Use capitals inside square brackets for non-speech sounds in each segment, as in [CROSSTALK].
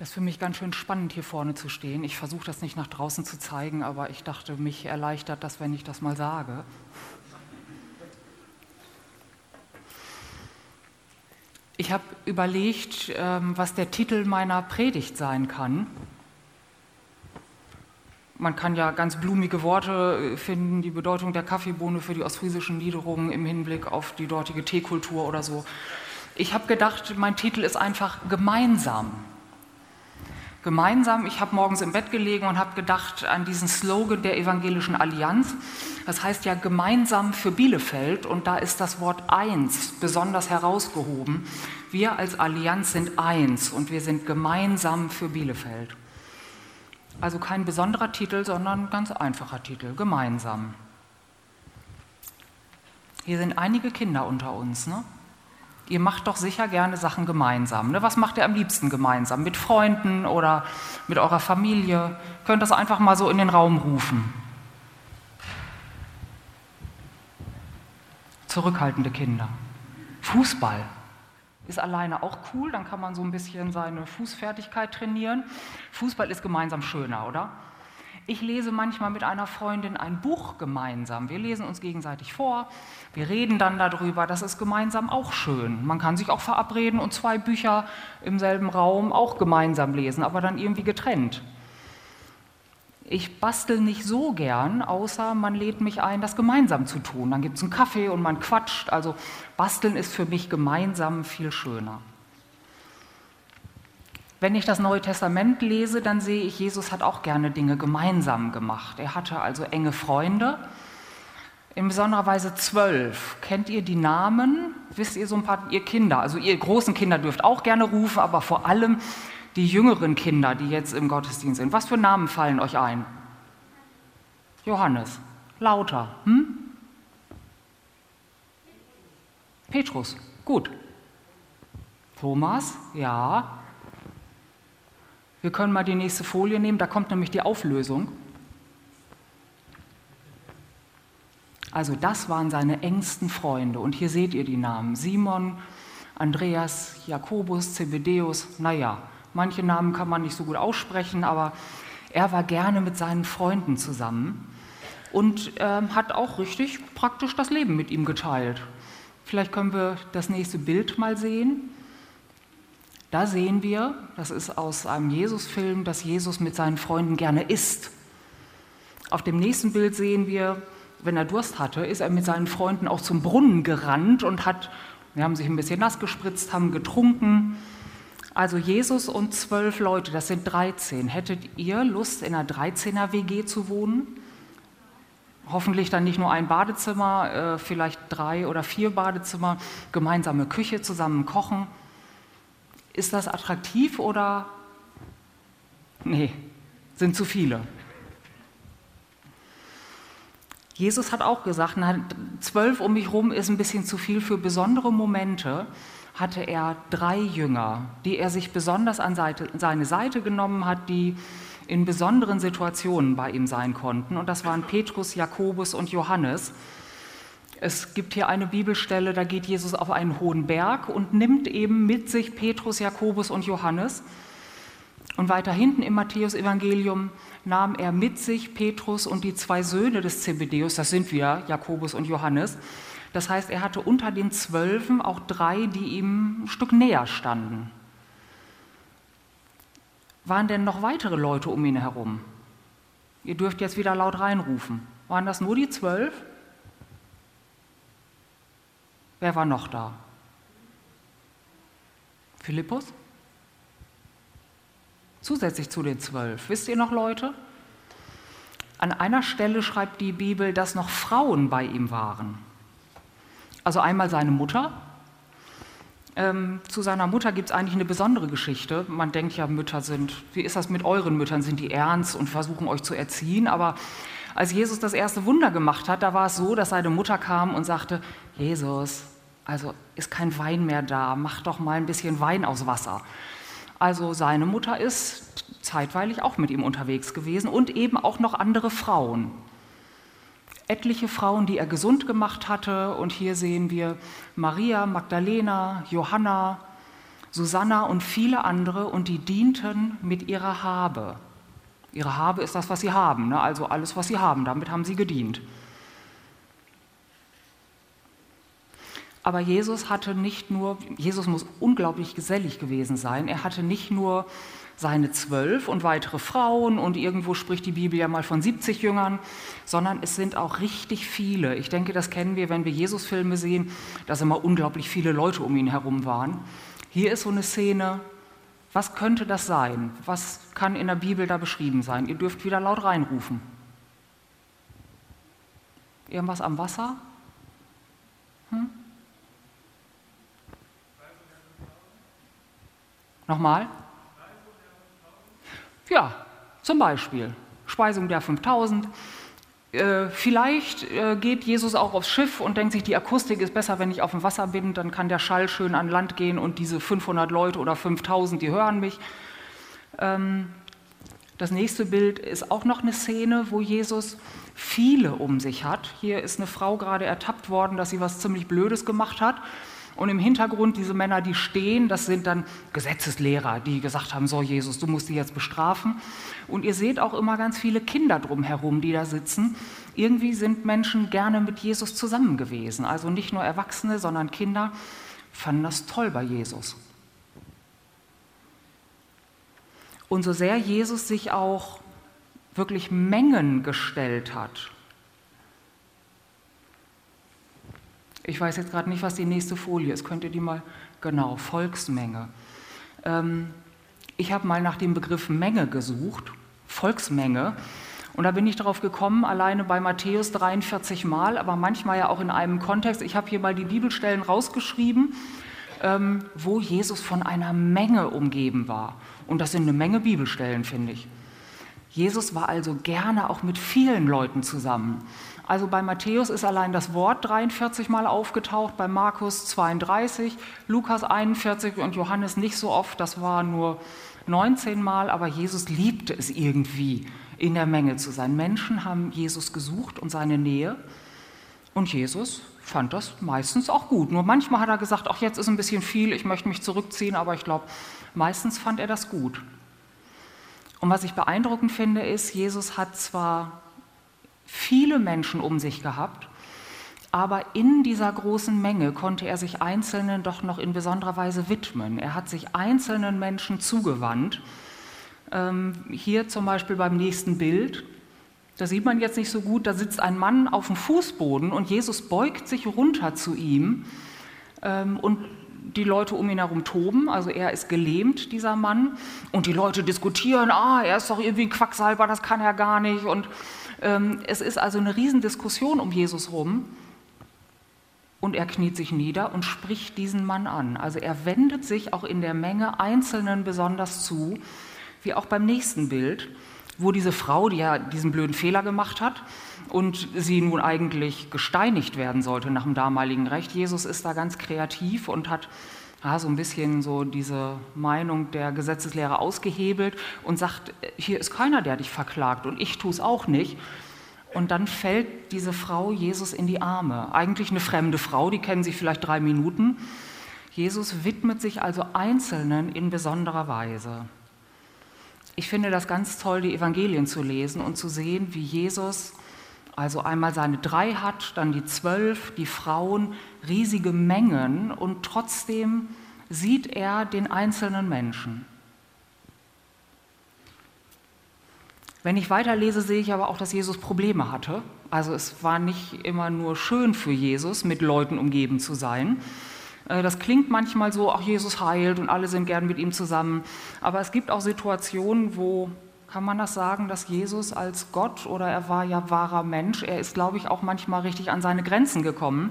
Das ist für mich ganz schön spannend, hier vorne zu stehen. Ich versuche das nicht nach draußen zu zeigen, aber ich dachte, mich erleichtert das, wenn ich das mal sage. Ich habe überlegt, ähm, was der Titel meiner Predigt sein kann. Man kann ja ganz blumige Worte finden, die Bedeutung der Kaffeebohne für die ostfriesischen Niederungen im Hinblick auf die dortige Teekultur oder so. Ich habe gedacht, mein Titel ist einfach gemeinsam gemeinsam. Ich habe morgens im Bett gelegen und habe gedacht an diesen Slogan der Evangelischen Allianz. Das heißt ja gemeinsam für Bielefeld und da ist das Wort eins besonders herausgehoben. Wir als Allianz sind eins und wir sind gemeinsam für Bielefeld. Also kein besonderer Titel, sondern ein ganz einfacher Titel, gemeinsam. Hier sind einige Kinder unter uns. Ne? Ihr macht doch sicher gerne Sachen gemeinsam. Ne? Was macht ihr am liebsten gemeinsam? Mit Freunden oder mit eurer Familie? Könnt das einfach mal so in den Raum rufen. Zurückhaltende Kinder. Fußball ist alleine auch cool, dann kann man so ein bisschen seine Fußfertigkeit trainieren. Fußball ist gemeinsam schöner, oder? Ich lese manchmal mit einer Freundin ein Buch gemeinsam. Wir lesen uns gegenseitig vor, wir reden dann darüber. Das ist gemeinsam auch schön. Man kann sich auch verabreden und zwei Bücher im selben Raum auch gemeinsam lesen, aber dann irgendwie getrennt. Ich bastel nicht so gern, außer man lädt mich ein, das gemeinsam zu tun. Dann gibt es einen Kaffee und man quatscht. Also basteln ist für mich gemeinsam viel schöner. Wenn ich das Neue Testament lese, dann sehe ich, Jesus hat auch gerne Dinge gemeinsam gemacht. Er hatte also enge Freunde, in besonderer Weise zwölf. Kennt ihr die Namen? Wisst ihr so ein paar, ihr Kinder? Also ihr großen Kinder dürft auch gerne rufen, aber vor allem die jüngeren Kinder, die jetzt im Gottesdienst sind. Was für Namen fallen euch ein? Johannes, lauter. Hm? Petrus, gut. Thomas, ja. Wir können mal die nächste Folie nehmen, da kommt nämlich die Auflösung. Also das waren seine engsten Freunde. Und hier seht ihr die Namen. Simon, Andreas, Jakobus, Zebedeus. Naja, manche Namen kann man nicht so gut aussprechen, aber er war gerne mit seinen Freunden zusammen und äh, hat auch richtig praktisch das Leben mit ihm geteilt. Vielleicht können wir das nächste Bild mal sehen. Da sehen wir, das ist aus einem Jesus-Film, dass Jesus mit seinen Freunden gerne isst. Auf dem nächsten Bild sehen wir, wenn er Durst hatte, ist er mit seinen Freunden auch zum Brunnen gerannt und hat, wir haben sich ein bisschen nass gespritzt, haben getrunken. Also Jesus und zwölf Leute, das sind 13. Hättet ihr Lust, in einer 13er WG zu wohnen? Hoffentlich dann nicht nur ein Badezimmer, äh, vielleicht drei oder vier Badezimmer, gemeinsame Küche, zusammen kochen. Ist das attraktiv oder? Nee, sind zu viele. Jesus hat auch gesagt, zwölf um mich herum ist ein bisschen zu viel für besondere Momente. Hatte er drei Jünger, die er sich besonders an Seite, seine Seite genommen hat, die in besonderen Situationen bei ihm sein konnten. Und das waren Petrus, Jakobus und Johannes. Es gibt hier eine Bibelstelle, da geht Jesus auf einen hohen Berg und nimmt eben mit sich Petrus, Jakobus und Johannes. Und weiter hinten im Matthäusevangelium nahm er mit sich Petrus und die zwei Söhne des Zebedeus, das sind wir, Jakobus und Johannes. Das heißt, er hatte unter den Zwölfen auch drei, die ihm ein Stück näher standen. Waren denn noch weitere Leute um ihn herum? Ihr dürft jetzt wieder laut reinrufen. Waren das nur die zwölf? Wer war noch da? Philippus? Zusätzlich zu den zwölf. Wisst ihr noch Leute? An einer Stelle schreibt die Bibel, dass noch Frauen bei ihm waren. Also einmal seine Mutter. Ähm, zu seiner Mutter gibt es eigentlich eine besondere Geschichte. Man denkt ja, Mütter sind, wie ist das mit euren Müttern? Sind die ernst und versuchen euch zu erziehen? Aber als Jesus das erste Wunder gemacht hat, da war es so, dass seine Mutter kam und sagte, Jesus, also ist kein Wein mehr da, mach doch mal ein bisschen Wein aus Wasser. Also seine Mutter ist zeitweilig auch mit ihm unterwegs gewesen und eben auch noch andere Frauen. Etliche Frauen, die er gesund gemacht hatte. Und hier sehen wir Maria, Magdalena, Johanna, Susanna und viele andere und die dienten mit ihrer Habe. Ihre Habe ist das, was sie haben, ne? also alles, was sie haben, damit haben sie gedient. Aber Jesus hatte nicht nur, Jesus muss unglaublich gesellig gewesen sein, er hatte nicht nur seine zwölf und weitere Frauen und irgendwo spricht die Bibel ja mal von 70 Jüngern, sondern es sind auch richtig viele. Ich denke, das kennen wir, wenn wir Jesus-Filme sehen, dass immer unglaublich viele Leute um ihn herum waren. Hier ist so eine Szene, was könnte das sein? Was kann in der Bibel da beschrieben sein? Ihr dürft wieder laut reinrufen. Irgendwas am Wasser? Hm? Nochmal? Ja, zum Beispiel Speisung der 5000. Äh, vielleicht äh, geht Jesus auch aufs Schiff und denkt sich, die Akustik ist besser, wenn ich auf dem Wasser bin, dann kann der Schall schön an Land gehen und diese 500 Leute oder 5000, die hören mich. Ähm, das nächste Bild ist auch noch eine Szene, wo Jesus viele um sich hat. Hier ist eine Frau gerade ertappt worden, dass sie was ziemlich Blödes gemacht hat. Und im Hintergrund diese Männer, die stehen, das sind dann Gesetzeslehrer, die gesagt haben, so Jesus, du musst die jetzt bestrafen. Und ihr seht auch immer ganz viele Kinder drumherum, die da sitzen. Irgendwie sind Menschen gerne mit Jesus zusammen gewesen. Also nicht nur Erwachsene, sondern Kinder fanden das toll bei Jesus. Und so sehr Jesus sich auch wirklich Mengen gestellt hat, Ich weiß jetzt gerade nicht, was die nächste Folie ist. Könnt ihr die mal, genau, Volksmenge. Ähm, ich habe mal nach dem Begriff Menge gesucht, Volksmenge. Und da bin ich darauf gekommen, alleine bei Matthäus 43 Mal, aber manchmal ja auch in einem Kontext. Ich habe hier mal die Bibelstellen rausgeschrieben, ähm, wo Jesus von einer Menge umgeben war. Und das sind eine Menge Bibelstellen, finde ich. Jesus war also gerne auch mit vielen Leuten zusammen. Also bei Matthäus ist allein das Wort 43 Mal aufgetaucht, bei Markus 32, Lukas 41 und Johannes nicht so oft, das war nur 19 Mal, aber Jesus liebte es irgendwie, in der Menge zu sein. Menschen haben Jesus gesucht und seine Nähe und Jesus fand das meistens auch gut. Nur manchmal hat er gesagt, ach jetzt ist ein bisschen viel, ich möchte mich zurückziehen, aber ich glaube, meistens fand er das gut. Und was ich beeindruckend finde, ist, Jesus hat zwar viele Menschen um sich gehabt, aber in dieser großen Menge konnte er sich Einzelnen doch noch in besonderer Weise widmen. Er hat sich einzelnen Menschen zugewandt. Ähm, hier zum Beispiel beim nächsten Bild, da sieht man jetzt nicht so gut, da sitzt ein Mann auf dem Fußboden und Jesus beugt sich runter zu ihm ähm, und die Leute um ihn herum toben, also er ist gelähmt, dieser Mann, und die Leute diskutieren, ah, er ist doch irgendwie ein Quacksalber, das kann er gar nicht, und es ist also eine Riesendiskussion um Jesus rum. Und er kniet sich nieder und spricht diesen Mann an. Also er wendet sich auch in der Menge Einzelnen besonders zu, wie auch beim nächsten Bild, wo diese Frau, die ja diesen blöden Fehler gemacht hat und sie nun eigentlich gesteinigt werden sollte nach dem damaligen Recht. Jesus ist da ganz kreativ und hat ja, so ein bisschen so diese Meinung der Gesetzeslehre ausgehebelt und sagt, hier ist keiner, der dich verklagt und ich tue es auch nicht. Und dann fällt diese Frau Jesus in die Arme. Eigentlich eine fremde Frau, die kennen sie vielleicht drei Minuten. Jesus widmet sich also Einzelnen in besonderer Weise. Ich finde das ganz toll, die Evangelien zu lesen und zu sehen, wie Jesus also einmal seine drei hat, dann die zwölf, die Frauen, riesige Mengen und trotzdem sieht er den einzelnen Menschen. Wenn ich weiterlese, sehe ich aber auch, dass Jesus Probleme hatte. Also es war nicht immer nur schön für Jesus, mit Leuten umgeben zu sein. Äh, das klingt manchmal so, ach Jesus heilt und alle sind gern mit ihm zusammen. Aber es gibt auch Situationen, wo kann man das sagen, dass Jesus als Gott oder er war ja wahrer Mensch, er ist, glaube ich, auch manchmal richtig an seine Grenzen gekommen.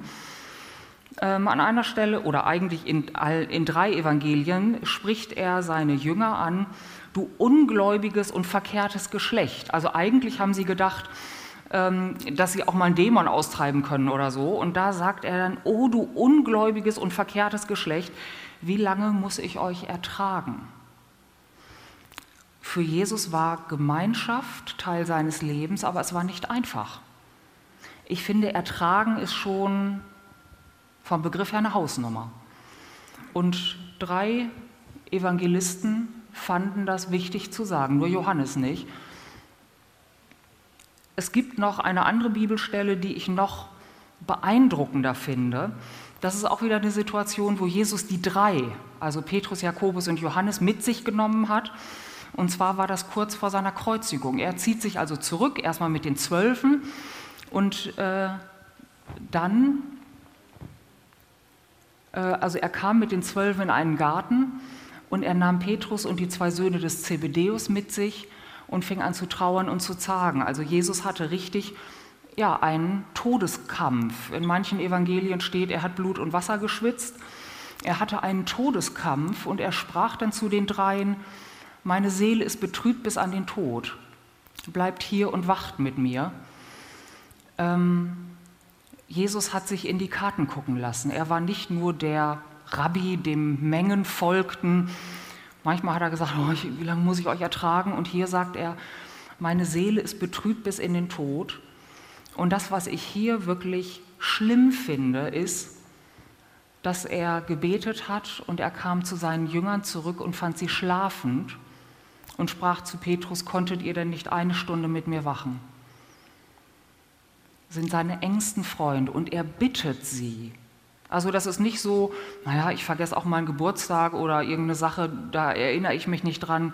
Ähm, an einer Stelle oder eigentlich in, in drei Evangelien spricht er seine Jünger an, du ungläubiges und verkehrtes Geschlecht. Also eigentlich haben sie gedacht, ähm, dass sie auch mal einen Dämon austreiben können oder so. Und da sagt er dann, oh du ungläubiges und verkehrtes Geschlecht, wie lange muss ich euch ertragen? Für Jesus war Gemeinschaft Teil seines Lebens, aber es war nicht einfach. Ich finde, ertragen ist schon vom Begriff her eine Hausnummer. Und drei Evangelisten fanden das wichtig zu sagen, nur Johannes nicht. Es gibt noch eine andere Bibelstelle, die ich noch beeindruckender finde. Das ist auch wieder eine Situation, wo Jesus die drei, also Petrus, Jakobus und Johannes, mit sich genommen hat. Und zwar war das kurz vor seiner Kreuzigung. Er zieht sich also zurück, erstmal mit den Zwölfen und äh, dann, äh, also er kam mit den Zwölfen in einen Garten und er nahm Petrus und die zwei Söhne des Zebedeus mit sich und fing an zu trauern und zu zagen. Also Jesus hatte richtig ja, einen Todeskampf. In manchen Evangelien steht, er hat Blut und Wasser geschwitzt. Er hatte einen Todeskampf und er sprach dann zu den dreien, meine Seele ist betrübt bis an den Tod. Bleibt hier und wacht mit mir. Ähm, Jesus hat sich in die Karten gucken lassen. Er war nicht nur der Rabbi, dem Mengen folgten. Manchmal hat er gesagt, oh, wie lange muss ich euch ertragen? Und hier sagt er, meine Seele ist betrübt bis in den Tod. Und das, was ich hier wirklich schlimm finde, ist, dass er gebetet hat und er kam zu seinen Jüngern zurück und fand sie schlafend und sprach zu Petrus, konntet ihr denn nicht eine Stunde mit mir wachen? Sind seine engsten Freunde und er bittet sie. Also das ist nicht so, naja, ich vergesse auch meinen Geburtstag oder irgendeine Sache, da erinnere ich mich nicht dran.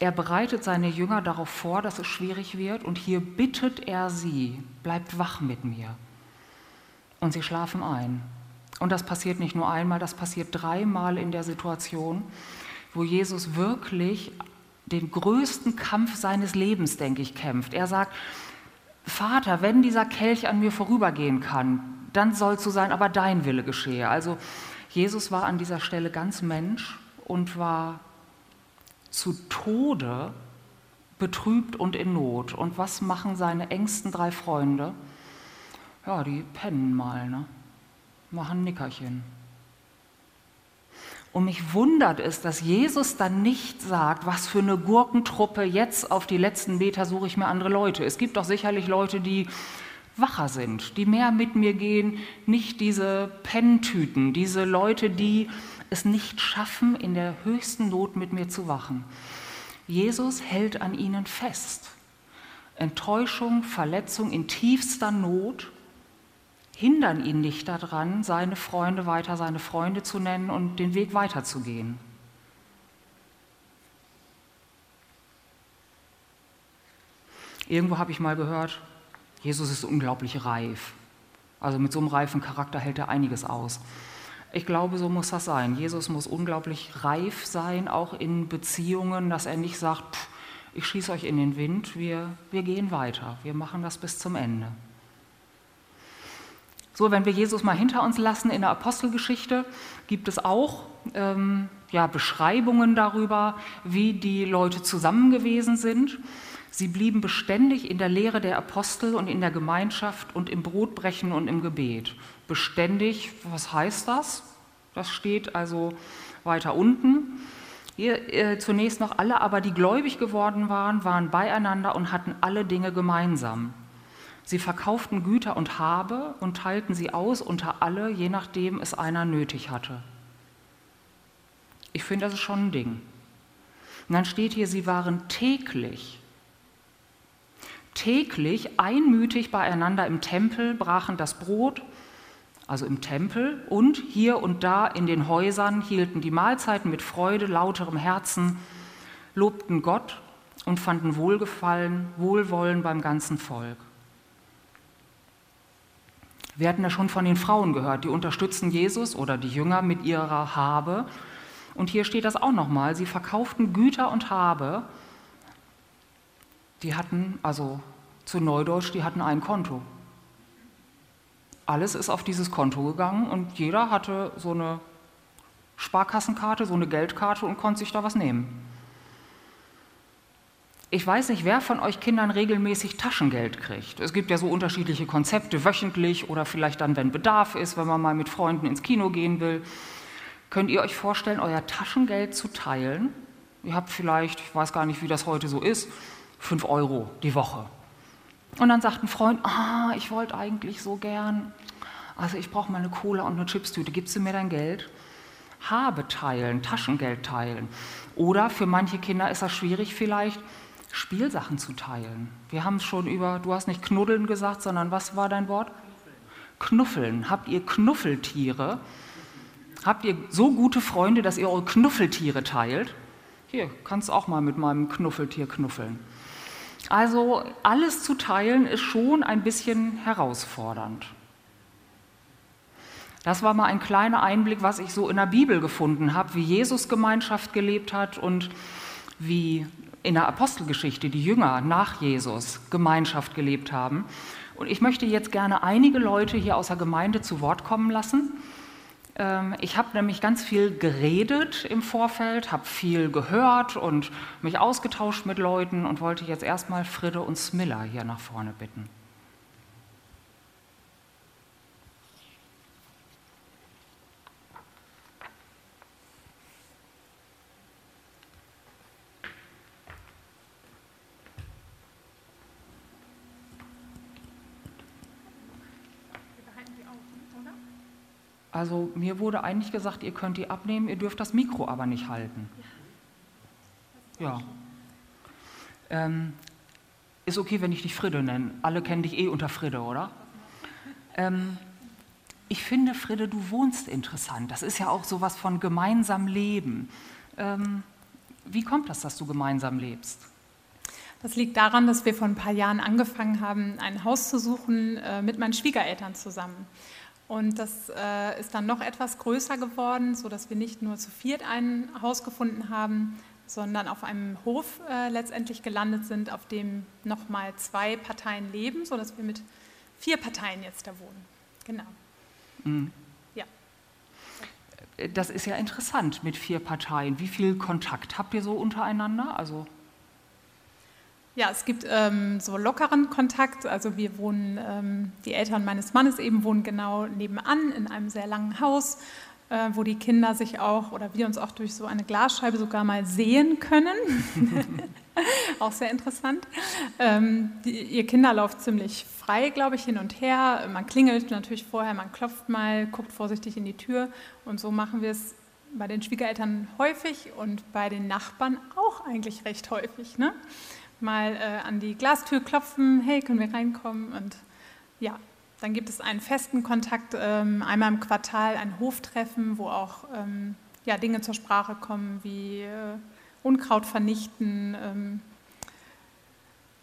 Er bereitet seine Jünger darauf vor, dass es schwierig wird und hier bittet er sie, bleibt wach mit mir. Und sie schlafen ein. Und das passiert nicht nur einmal, das passiert dreimal in der Situation, wo Jesus wirklich den größten Kampf seines Lebens, denke ich, kämpft. Er sagt, Vater, wenn dieser Kelch an mir vorübergehen kann, dann soll so sein, aber dein Wille geschehe. Also Jesus war an dieser Stelle ganz Mensch und war zu Tode betrübt und in Not. Und was machen seine engsten drei Freunde? Ja, die pennen mal, ne? machen Nickerchen. Und mich wundert es, dass Jesus dann nicht sagt, was für eine Gurkentruppe, jetzt auf die letzten Meter suche ich mir andere Leute. Es gibt doch sicherlich Leute, die wacher sind, die mehr mit mir gehen, nicht diese Penntüten, diese Leute, die es nicht schaffen, in der höchsten Not mit mir zu wachen. Jesus hält an ihnen fest. Enttäuschung, Verletzung in tiefster Not hindern ihn nicht daran, seine Freunde weiter seine Freunde zu nennen und den Weg weiterzugehen. Irgendwo habe ich mal gehört, Jesus ist unglaublich reif. Also mit so einem reifen Charakter hält er einiges aus. Ich glaube, so muss das sein. Jesus muss unglaublich reif sein, auch in Beziehungen, dass er nicht sagt, pff, ich schieße euch in den Wind, wir, wir gehen weiter, wir machen das bis zum Ende. So, wenn wir Jesus mal hinter uns lassen in der Apostelgeschichte, gibt es auch ähm, ja, Beschreibungen darüber, wie die Leute zusammen gewesen sind. Sie blieben beständig in der Lehre der Apostel und in der Gemeinschaft und im Brotbrechen und im Gebet. Beständig, was heißt das? Das steht also weiter unten. Hier, äh, zunächst noch alle, aber die gläubig geworden waren, waren beieinander und hatten alle Dinge gemeinsam. Sie verkauften Güter und Habe und teilten sie aus unter alle, je nachdem es einer nötig hatte. Ich finde, das ist schon ein Ding. Und dann steht hier, sie waren täglich, täglich einmütig beieinander im Tempel, brachen das Brot, also im Tempel, und hier und da in den Häusern hielten die Mahlzeiten mit Freude, lauterem Herzen, lobten Gott und fanden Wohlgefallen, Wohlwollen beim ganzen Volk. Wir hatten ja schon von den Frauen gehört, die unterstützen Jesus oder die Jünger mit ihrer Habe. Und hier steht das auch nochmal, sie verkauften Güter und Habe. Die hatten, also zu Neudeutsch, die hatten ein Konto. Alles ist auf dieses Konto gegangen und jeder hatte so eine Sparkassenkarte, so eine Geldkarte und konnte sich da was nehmen. Ich weiß nicht, wer von euch Kindern regelmäßig Taschengeld kriegt. Es gibt ja so unterschiedliche Konzepte, wöchentlich oder vielleicht dann, wenn Bedarf ist, wenn man mal mit Freunden ins Kino gehen will. Könnt ihr euch vorstellen, euer Taschengeld zu teilen? Ihr habt vielleicht, ich weiß gar nicht, wie das heute so ist, fünf Euro die Woche. Und dann sagt ein Freund, ah, ich wollte eigentlich so gern, also ich brauche mal eine Cola und eine Chipstüte, gibst du mir dein Geld? Habe teilen, Taschengeld teilen. Oder für manche Kinder ist das schwierig vielleicht, Spielsachen zu teilen. Wir haben es schon über, du hast nicht knuddeln gesagt, sondern was war dein Wort? Knuffeln. Habt ihr Knuffeltiere? Habt ihr so gute Freunde, dass ihr eure Knuffeltiere teilt? Hier, kannst auch mal mit meinem Knuffeltier knuffeln. Also alles zu teilen ist schon ein bisschen herausfordernd. Das war mal ein kleiner Einblick, was ich so in der Bibel gefunden habe, wie Jesus Gemeinschaft gelebt hat und wie in der Apostelgeschichte die Jünger nach Jesus Gemeinschaft gelebt haben. Und ich möchte jetzt gerne einige Leute hier aus der Gemeinde zu Wort kommen lassen. Ähm, ich habe nämlich ganz viel geredet im Vorfeld, habe viel gehört und mich ausgetauscht mit Leuten und wollte jetzt erstmal Fride und Smilla hier nach vorne bitten. Also mir wurde eigentlich gesagt, ihr könnt die abnehmen, ihr dürft das Mikro aber nicht halten. Ja. Ähm, ist okay, wenn ich dich Fride nenne. Alle kennen dich eh unter Fride, oder? Ähm, ich finde, Fride, du wohnst interessant. Das ist ja auch sowas von gemeinsam leben. Ähm, wie kommt das, dass du gemeinsam lebst? Das liegt daran, dass wir vor ein paar Jahren angefangen haben, ein Haus zu suchen äh, mit meinen Schwiegereltern zusammen. Und das äh, ist dann noch etwas größer geworden, sodass wir nicht nur zu viert ein Haus gefunden haben, sondern auf einem Hof äh, letztendlich gelandet sind, auf dem nochmal zwei Parteien leben, sodass wir mit vier Parteien jetzt da wohnen. Genau. Mhm. Ja. Das ist ja interessant mit vier Parteien. Wie viel Kontakt habt ihr so untereinander? Also ja, es gibt ähm, so lockeren Kontakt. Also wir wohnen, ähm, die Eltern meines Mannes eben wohnen genau nebenan in einem sehr langen Haus, äh, wo die Kinder sich auch oder wir uns auch durch so eine Glasscheibe sogar mal sehen können. [LAUGHS] auch sehr interessant. Ähm, die, ihr Kinderlauf ziemlich frei, glaube ich, hin und her. Man klingelt natürlich vorher, man klopft mal, guckt vorsichtig in die Tür und so machen wir es bei den Schwiegereltern häufig und bei den Nachbarn auch eigentlich recht häufig. Ne? Mal äh, an die Glastür klopfen, hey, können wir reinkommen? Und ja, dann gibt es einen festen Kontakt, ähm, einmal im Quartal ein Hoftreffen, wo auch ähm, ja, Dinge zur Sprache kommen wie äh, Unkraut vernichten, ähm,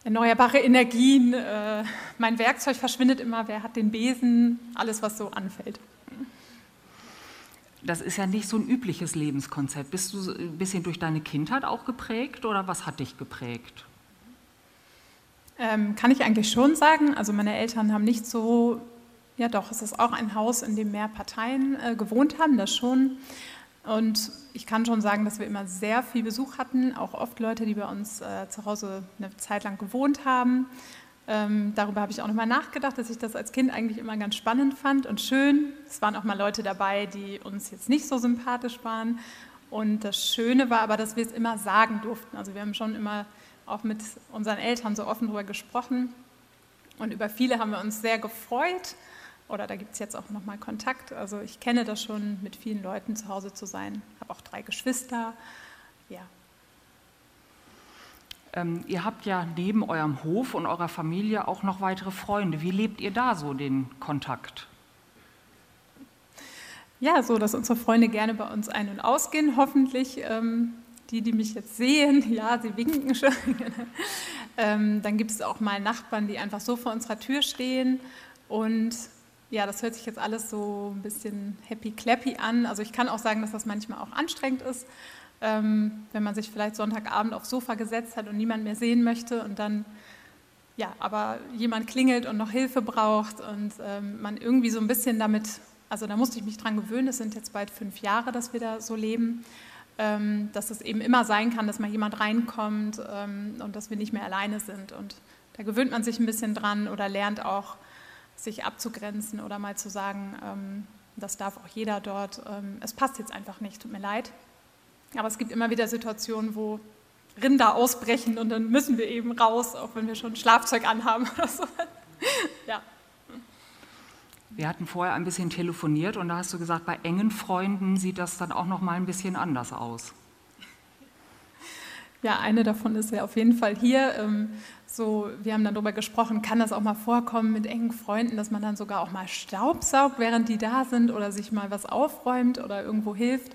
erneuerbare Energien, äh, mein Werkzeug verschwindet immer, wer hat den Besen, alles, was so anfällt. Das ist ja nicht so ein übliches Lebenskonzept. Bist du ein bisschen durch deine Kindheit auch geprägt oder was hat dich geprägt? Ähm, kann ich eigentlich schon sagen. Also meine Eltern haben nicht so, ja doch, es ist auch ein Haus, in dem mehr Parteien äh, gewohnt haben, das schon. Und ich kann schon sagen, dass wir immer sehr viel Besuch hatten, auch oft Leute, die bei uns äh, zu Hause eine Zeit lang gewohnt haben. Ähm, darüber habe ich auch nochmal nachgedacht, dass ich das als Kind eigentlich immer ganz spannend fand und schön. Es waren auch mal Leute dabei, die uns jetzt nicht so sympathisch waren. Und das Schöne war aber, dass wir es immer sagen durften. Also wir haben schon immer auch mit unseren Eltern so offen darüber gesprochen. Und über viele haben wir uns sehr gefreut. Oder da gibt es jetzt auch nochmal Kontakt. Also ich kenne das schon, mit vielen Leuten zu Hause zu sein. Ich habe auch drei Geschwister. Ja. Ähm, ihr habt ja neben eurem Hof und eurer Familie auch noch weitere Freunde. Wie lebt ihr da so den Kontakt? Ja, so, dass unsere Freunde gerne bei uns ein- und ausgehen, hoffentlich. Ähm, die, die mich jetzt sehen, [LAUGHS] ja, sie winken schon. [LAUGHS] ähm, dann gibt es auch mal Nachbarn, die einfach so vor unserer Tür stehen. Und ja, das hört sich jetzt alles so ein bisschen happy-clappy an. Also ich kann auch sagen, dass das manchmal auch anstrengend ist, ähm, wenn man sich vielleicht Sonntagabend aufs Sofa gesetzt hat und niemand mehr sehen möchte und dann ja, aber jemand klingelt und noch Hilfe braucht und ähm, man irgendwie so ein bisschen damit, also da musste ich mich dran gewöhnen, es sind jetzt bald fünf Jahre, dass wir da so leben, ähm, dass es eben immer sein kann, dass mal jemand reinkommt ähm, und dass wir nicht mehr alleine sind. Und da gewöhnt man sich ein bisschen dran oder lernt auch, sich abzugrenzen oder mal zu sagen, ähm, das darf auch jeder dort. es passt jetzt einfach nicht, tut mir leid. Aber es gibt immer wieder Situationen, wo Rinder ausbrechen und dann müssen wir eben raus, auch wenn wir schon Schlafzeug anhaben oder so. [LAUGHS] ja. Wir hatten vorher ein bisschen telefoniert und da hast du gesagt, bei engen Freunden sieht das dann auch noch mal ein bisschen anders aus. Ja, eine davon ist ja auf jeden Fall hier. Ähm, so, wir haben dann darüber gesprochen, kann das auch mal vorkommen mit engen Freunden, dass man dann sogar auch mal Staubsaugt, während die da sind oder sich mal was aufräumt oder irgendwo hilft.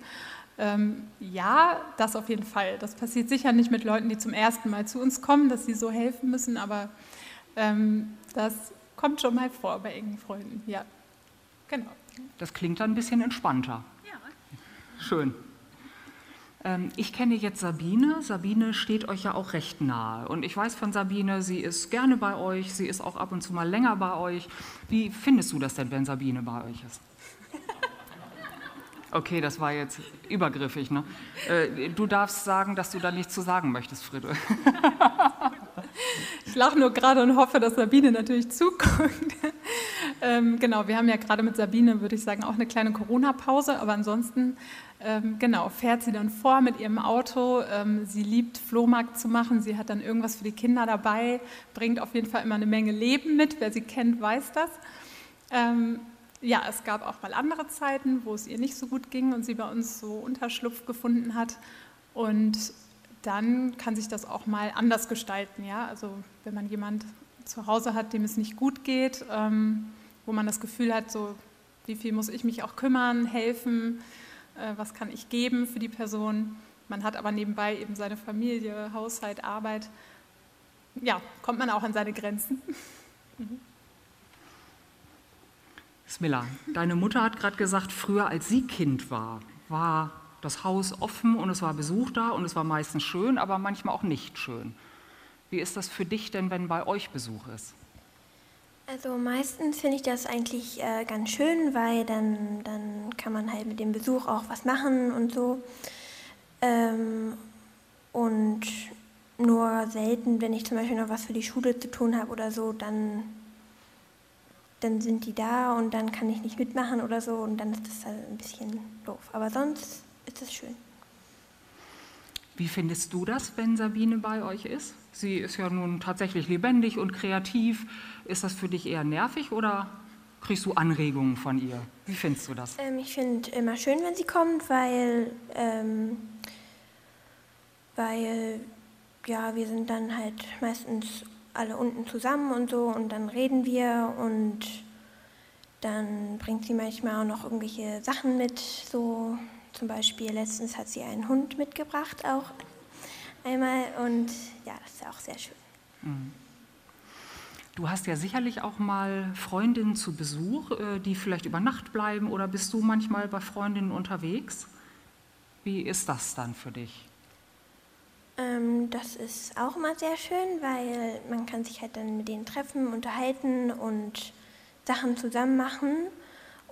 Ähm, ja, das auf jeden Fall. Das passiert sicher nicht mit Leuten, die zum ersten Mal zu uns kommen, dass sie so helfen müssen, aber ähm, das kommt schon mal vor bei engen Freunden. Ja, genau. Das klingt dann ein bisschen entspannter. Ja. Schön. Ähm, ich kenne jetzt Sabine. Sabine steht euch ja auch recht nahe. Und ich weiß von Sabine, sie ist gerne bei euch, sie ist auch ab und zu mal länger bei euch. Wie findest du das denn, wenn Sabine bei euch ist? Okay, das war jetzt übergriffig. Ne? Äh, du darfst sagen, dass du da nichts zu sagen möchtest, Friede. [LAUGHS] Ich lache nur gerade und hoffe, dass Sabine natürlich zuguckt. [LAUGHS] Ähm, genau, wir haben ja gerade mit Sabine, würde ich sagen, auch eine kleine Corona-Pause, aber ansonsten, ähm, genau, fährt sie dann vor mit ihrem Auto. Ähm, sie liebt Flohmarkt zu machen, sie hat dann irgendwas für die Kinder dabei, bringt auf jeden Fall immer eine Menge Leben mit. Wer sie kennt, weiß das. Ähm, ja, es gab auch mal andere Zeiten, wo es ihr nicht so gut ging und sie bei uns so Unterschlupf gefunden hat. Und dann kann sich das auch mal anders gestalten. Ja? Also wenn man jemand zu Hause hat, dem es nicht gut geht, ähm, wo man das Gefühl hat, so wie viel muss ich mich auch kümmern, helfen, äh, was kann ich geben für die Person. Man hat aber nebenbei eben seine Familie, Haushalt, Arbeit. Ja, kommt man auch an seine Grenzen. [LAUGHS] Smilla, deine Mutter hat gerade gesagt, früher als sie Kind war, war das Haus offen und es war Besuch da und es war meistens schön, aber manchmal auch nicht schön. Wie ist das für dich denn, wenn bei euch Besuch ist? Also meistens finde ich das eigentlich äh, ganz schön, weil dann, dann kann man halt mit dem Besuch auch was machen und so. Ähm, und nur selten, wenn ich zum Beispiel noch was für die Schule zu tun habe oder so, dann dann sind die da und dann kann ich nicht mitmachen oder so und dann ist das halt ein bisschen doof. Aber sonst ist es schön. Wie findest du das, wenn Sabine bei euch ist? Sie ist ja nun tatsächlich lebendig und kreativ. Ist das für dich eher nervig oder kriegst du Anregungen von ihr? Wie findest du das? Ähm, ich finde immer schön, wenn sie kommt, weil, ähm, weil ja, wir sind dann halt meistens alle unten zusammen und so und dann reden wir und dann bringt sie manchmal auch noch irgendwelche Sachen mit, so zum Beispiel letztens hat sie einen Hund mitgebracht auch einmal und ja, das ist auch sehr schön. Mhm. Du hast ja sicherlich auch mal Freundinnen zu Besuch, äh, die vielleicht über Nacht bleiben oder bist du manchmal bei Freundinnen unterwegs? Wie ist das dann für dich? Ähm, das ist auch immer sehr schön, weil man kann sich halt dann mit denen treffen, unterhalten und Sachen zusammen machen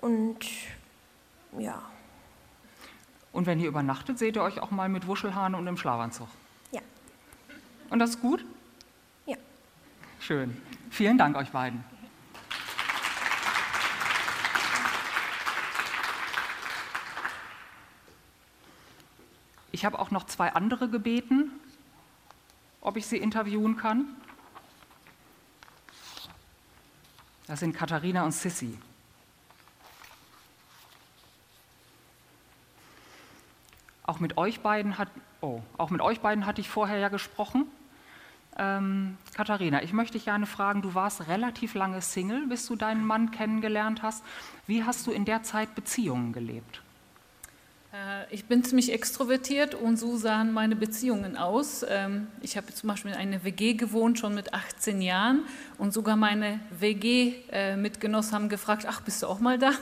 und ja. Und wenn ihr übernachtet, seht ihr euch auch mal mit Wuschelhahn und im Schlafanzug? Ja. Und das ist gut? Ja. Schön. Vielen Dank euch beiden. Ich habe auch noch zwei andere gebeten, ob ich sie interviewen kann. Das sind Katharina und Sissy. Auch mit euch beiden hat, oh, auch mit euch beiden hatte ich vorher ja gesprochen. Ähm, Katharina, ich möchte dich gerne fragen, du warst relativ lange Single, bis du deinen Mann kennengelernt hast. Wie hast du in der Zeit Beziehungen gelebt? Äh, ich bin ziemlich extrovertiert und so sahen meine Beziehungen aus. Ähm, ich habe zum Beispiel in einer WG gewohnt, schon mit 18 Jahren und sogar meine WG-Mitgenossen haben gefragt, ach, bist du auch mal da? [LAUGHS]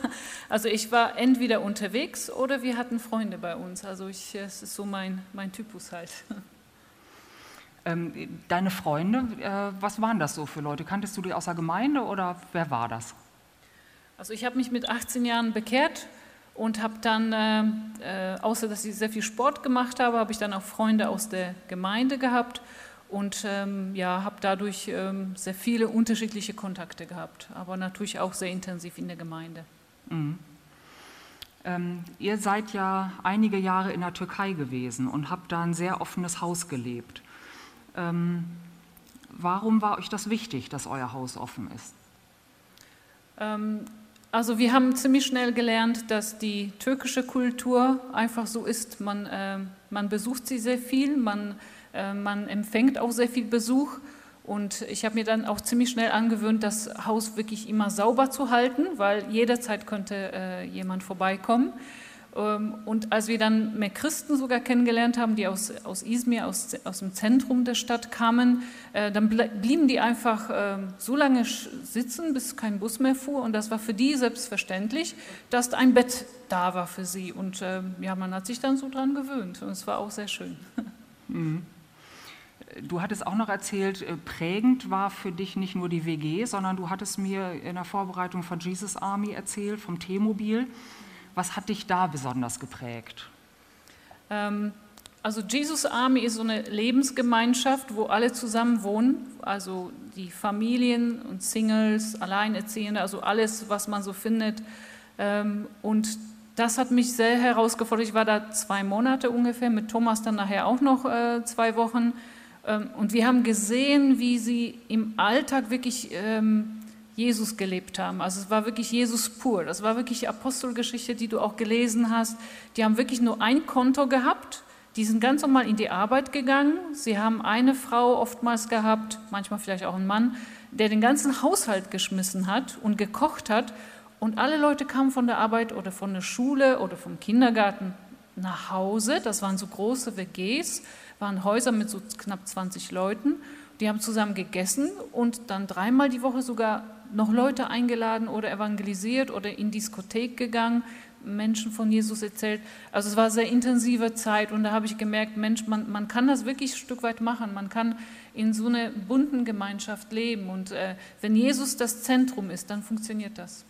Also ich war entweder unterwegs oder wir hatten Freunde bei uns. Also ich, es ist so mein, mein Typus halt. [LAUGHS] Ähm, deine Freunde, äh, was waren das so für Leute? Kanntest du die aus der Gemeinde oder wer war das? Also ich habe mich mit 18 Jahren bekehrt und habe dann, äh, äh, außer dass ich sehr viel Sport gemacht habe, habe ich dann auch Freunde aus der Gemeinde gehabt und ähm, ja, habe dadurch ähm, sehr viele unterschiedliche Kontakte gehabt, aber natürlich auch sehr intensiv in der Gemeinde. Mhm. Ähm, ihr seid ja einige Jahre in der Türkei gewesen und habt da ein sehr offenes Haus gelebt. Ähm, warum war euch das wichtig, dass euer Haus offen ist? Also wir haben ziemlich schnell gelernt, dass die türkische Kultur einfach so ist. Man, äh, man besucht sie sehr viel, man, äh, man empfängt auch sehr viel Besuch. Und ich habe mir dann auch ziemlich schnell angewöhnt, das Haus wirklich immer sauber zu halten, weil jederzeit könnte äh, jemand vorbeikommen. Ähm, und als wir dann mehr Christen sogar kennengelernt haben, die aus, aus Izmir, aus, aus dem Zentrum der Stadt kamen, äh, dann blieben die einfach ähm, so lange sitzen, bis kein Bus mehr fuhr. Und das war für die selbstverständlich, dass ein Bett da war für sie. Und ähm, ja, man hat sich dann so dran gewöhnt. Und es war auch sehr schön. [LAUGHS] Mhm. Du hattest auch noch erzählt, äh, prägend war für dich nicht nur die WG, sondern du hattest mir in der Vorbereitung von Jesus Army erzählt, vom T-Mobil. Was hat dich da besonders geprägt? Ähm, also Jesus Army ist so eine Lebensgemeinschaft, wo alle zusammen wohnen, also die Familien und Singles, Alleinerziehende, also alles, was man so findet. Ähm, und das hat mich sehr herausgefordert. Ich war da zwei Monate ungefähr, mit Thomas dann nachher auch noch äh, zwei Wochen. Ähm, und wir haben gesehen, wie sie im Alltag wirklich Jesus gelebt haben. Also es war wirklich Jesus pur. Das war wirklich Apostelgeschichte, die du auch gelesen hast. Die haben wirklich nur ein Konto gehabt. Die sind ganz normal in die Arbeit gegangen. Sie haben eine Frau oftmals gehabt, manchmal vielleicht auch einen Mann, der den ganzen Haushalt geschmissen hat und gekocht hat. Und alle Leute kamen von der Arbeit oder von der Schule oder vom Kindergarten nach Hause. Das waren so große WGs, waren Häuser mit so knapp 20 Leuten. Die haben zusammen gegessen und dann dreimal die Woche sogar noch Leute eingeladen oder evangelisiert oder in Diskothek gegangen, Menschen von Jesus erzählt. Also es war eine sehr intensive Zeit und da habe ich gemerkt, Mensch, man, man kann das wirklich ein Stück weit machen. Man kann in so einer bunten Gemeinschaft leben und äh, wenn Jesus das Zentrum ist, dann funktioniert das.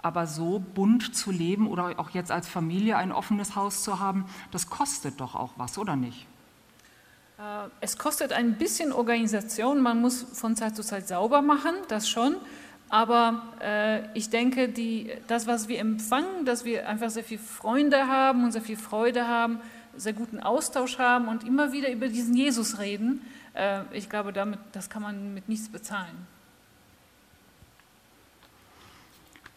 Aber so bunt zu leben oder auch jetzt als Familie ein offenes Haus zu haben, das kostet doch auch was, oder nicht? Äh, es kostet ein bisschen Organisation, man muss von Zeit zu Zeit sauber machen, das schon. Aber äh, ich denke, die, das, was wir empfangen, dass wir einfach sehr viele Freunde haben und sehr viel Freude haben, sehr guten Austausch haben und immer wieder über diesen Jesus reden, äh, ich glaube, damit, das kann man mit nichts bezahlen.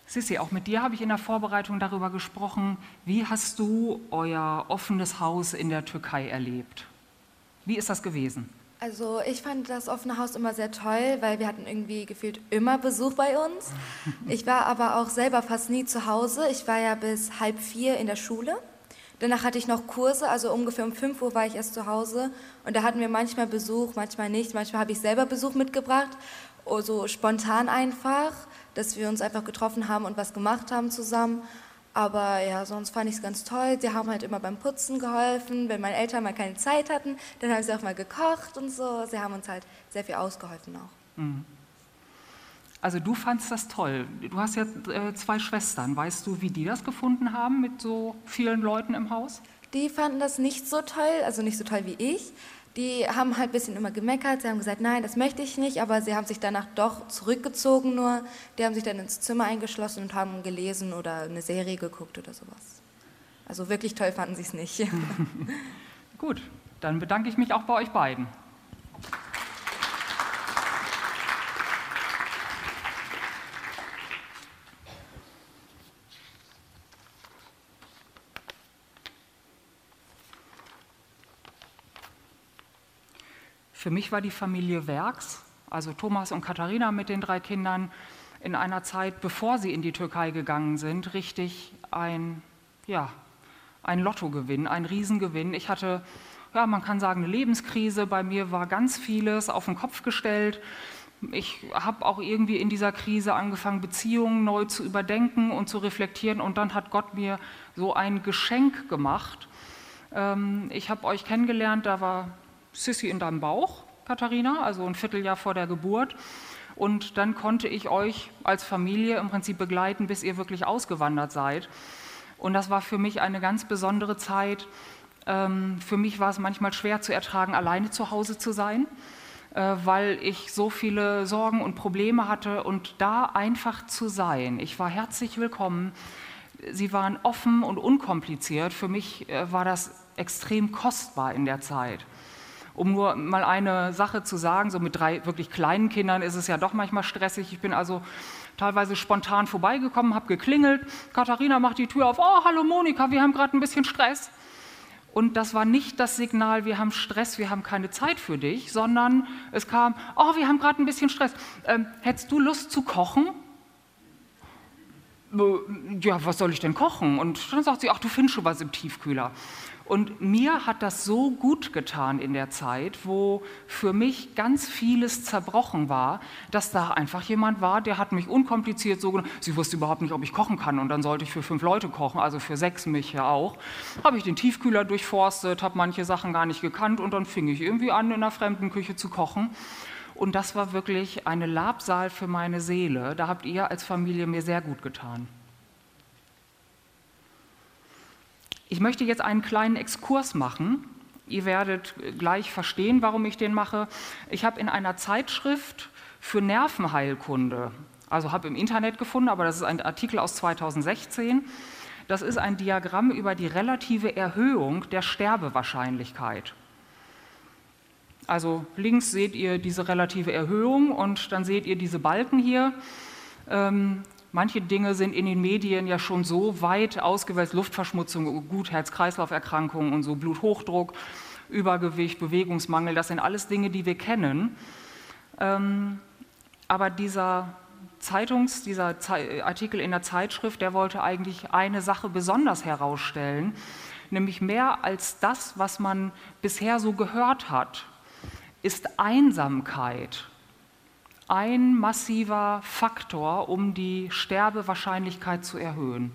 Sissi, auch mit dir habe ich in der Vorbereitung darüber gesprochen, wie hast du euer offenes Haus in der Türkei erlebt? Wie ist das gewesen? Also ich fand das offene Haus immer sehr toll, weil wir hatten irgendwie gefühlt immer Besuch bei uns. [LAUGHS] Ich war aber auch selber fast nie zu Hause. Ich war ja bis halb vier in der Schule. Danach hatte ich noch Kurse, also ungefähr um 5 Uhr war ich erst zu Hause. Und da hatten wir manchmal Besuch, manchmal nicht. Manchmal habe ich selber Besuch mitgebracht, so also spontan einfach, dass wir uns einfach getroffen haben und was gemacht haben zusammen. Aber ja, sonst fand ich es ganz toll. Sie haben halt immer beim Putzen geholfen. Wenn meine Eltern mal keine Zeit hatten, dann haben sie auch mal gekocht und so. Sie haben uns halt sehr viel ausgeholfen auch. Mhm. Also du fandst das toll. Du hast ja äh, zwei Schwestern. Weißt du, wie die das gefunden haben mit so vielen Leuten im Haus? Die fanden das nicht so toll, also nicht so toll wie ich. Die haben halt ein bisschen immer gemeckert, sie haben gesagt, nein, das möchte ich nicht, aber sie haben sich danach doch zurückgezogen nur. Die haben sich dann ins Zimmer eingeschlossen und haben gelesen oder eine Serie geguckt oder sowas. Also wirklich toll fanden sie es nicht. [LAUGHS] Gut, dann bedanke ich mich auch bei euch beiden. Für mich war die Familie Werks, also Thomas und Katharina mit den drei Kindern, in einer Zeit, bevor sie in die Türkei gegangen sind, richtig ein, ja, ein Lottogewinn, ein Riesengewinn. Ich hatte, ja, man kann sagen, eine Lebenskrise. Bei mir war ganz vieles auf den Kopf gestellt. Ich habe auch irgendwie in dieser Krise angefangen, Beziehungen neu zu überdenken und zu reflektieren. Und dann hat Gott mir so ein Geschenk gemacht. Ähm, ich habe euch kennengelernt, da war Sissy in deinem Bauch, Katharina, also ein Vierteljahr vor der Geburt. Und dann konnte ich euch als Familie im Prinzip begleiten, bis ihr wirklich ausgewandert seid. Und das war für mich eine ganz besondere Zeit. Ähm, für mich war es manchmal schwer zu ertragen, alleine zu Hause zu sein, äh, weil ich so viele Sorgen und Probleme hatte. Und da einfach zu sein, ich war herzlich willkommen. Sie waren offen und unkompliziert. Für mich äh, war das extrem kostbar in der Zeit. Um nur mal eine Sache zu sagen, so mit drei wirklich kleinen Kindern ist es ja doch manchmal stressig. Ich bin also teilweise spontan vorbeigekommen, habe geklingelt. Katharina macht die Tür auf. Oh, hallo Monika, wir haben gerade ein bisschen Stress. Und das war nicht das Signal, wir haben Stress, wir haben keine Zeit für dich, sondern es kam, oh, wir haben gerade ein bisschen Stress. Ähm, hättest du Lust zu kochen? Äh, ja, was soll ich denn kochen? Und dann sagt sie, ach, du findest schon was im Tiefkühler. Und mir hat das so gut getan in der Zeit, wo für mich ganz vieles zerbrochen war, dass da einfach jemand war, der hat mich unkompliziert so genommen. Sie wusste überhaupt nicht, ob ich kochen kann und dann sollte ich für fünf Leute kochen, also für sechs mich ja auch. Habe ich den Tiefkühler durchforstet, habe manche Sachen gar nicht gekannt und dann fing ich irgendwie an, in einer fremden Küche zu kochen. Und das war wirklich eine Labsal für meine Seele. Da habt ihr als Familie mir sehr gut getan. Ich möchte jetzt einen kleinen Exkurs machen. Ihr werdet gleich verstehen, warum ich den mache. Ich habe in einer Zeitschrift für Nervenheilkunde, also habe im Internet gefunden, aber das ist ein Artikel aus 2016. Das ist ein Diagramm über die relative Erhöhung der Sterbewahrscheinlichkeit. Also links seht ihr diese relative Erhöhung und dann seht ihr diese Balken hier. Manche Dinge sind in den Medien ja schon so weit ausgewählt, Luftverschmutzung, gut Herz-Kreislauf-Erkrankungen und so, Bluthochdruck, Übergewicht, Bewegungsmangel, das sind alles Dinge, die wir kennen. Ähm, aber dieser Zeitungs, dieser Artikel in der Zeitschrift, der wollte eigentlich eine Sache besonders herausstellen, nämlich mehr als das, was man bisher so gehört hat, ist Einsamkeit ein massiver Faktor, um die Sterbewahrscheinlichkeit zu erhöhen.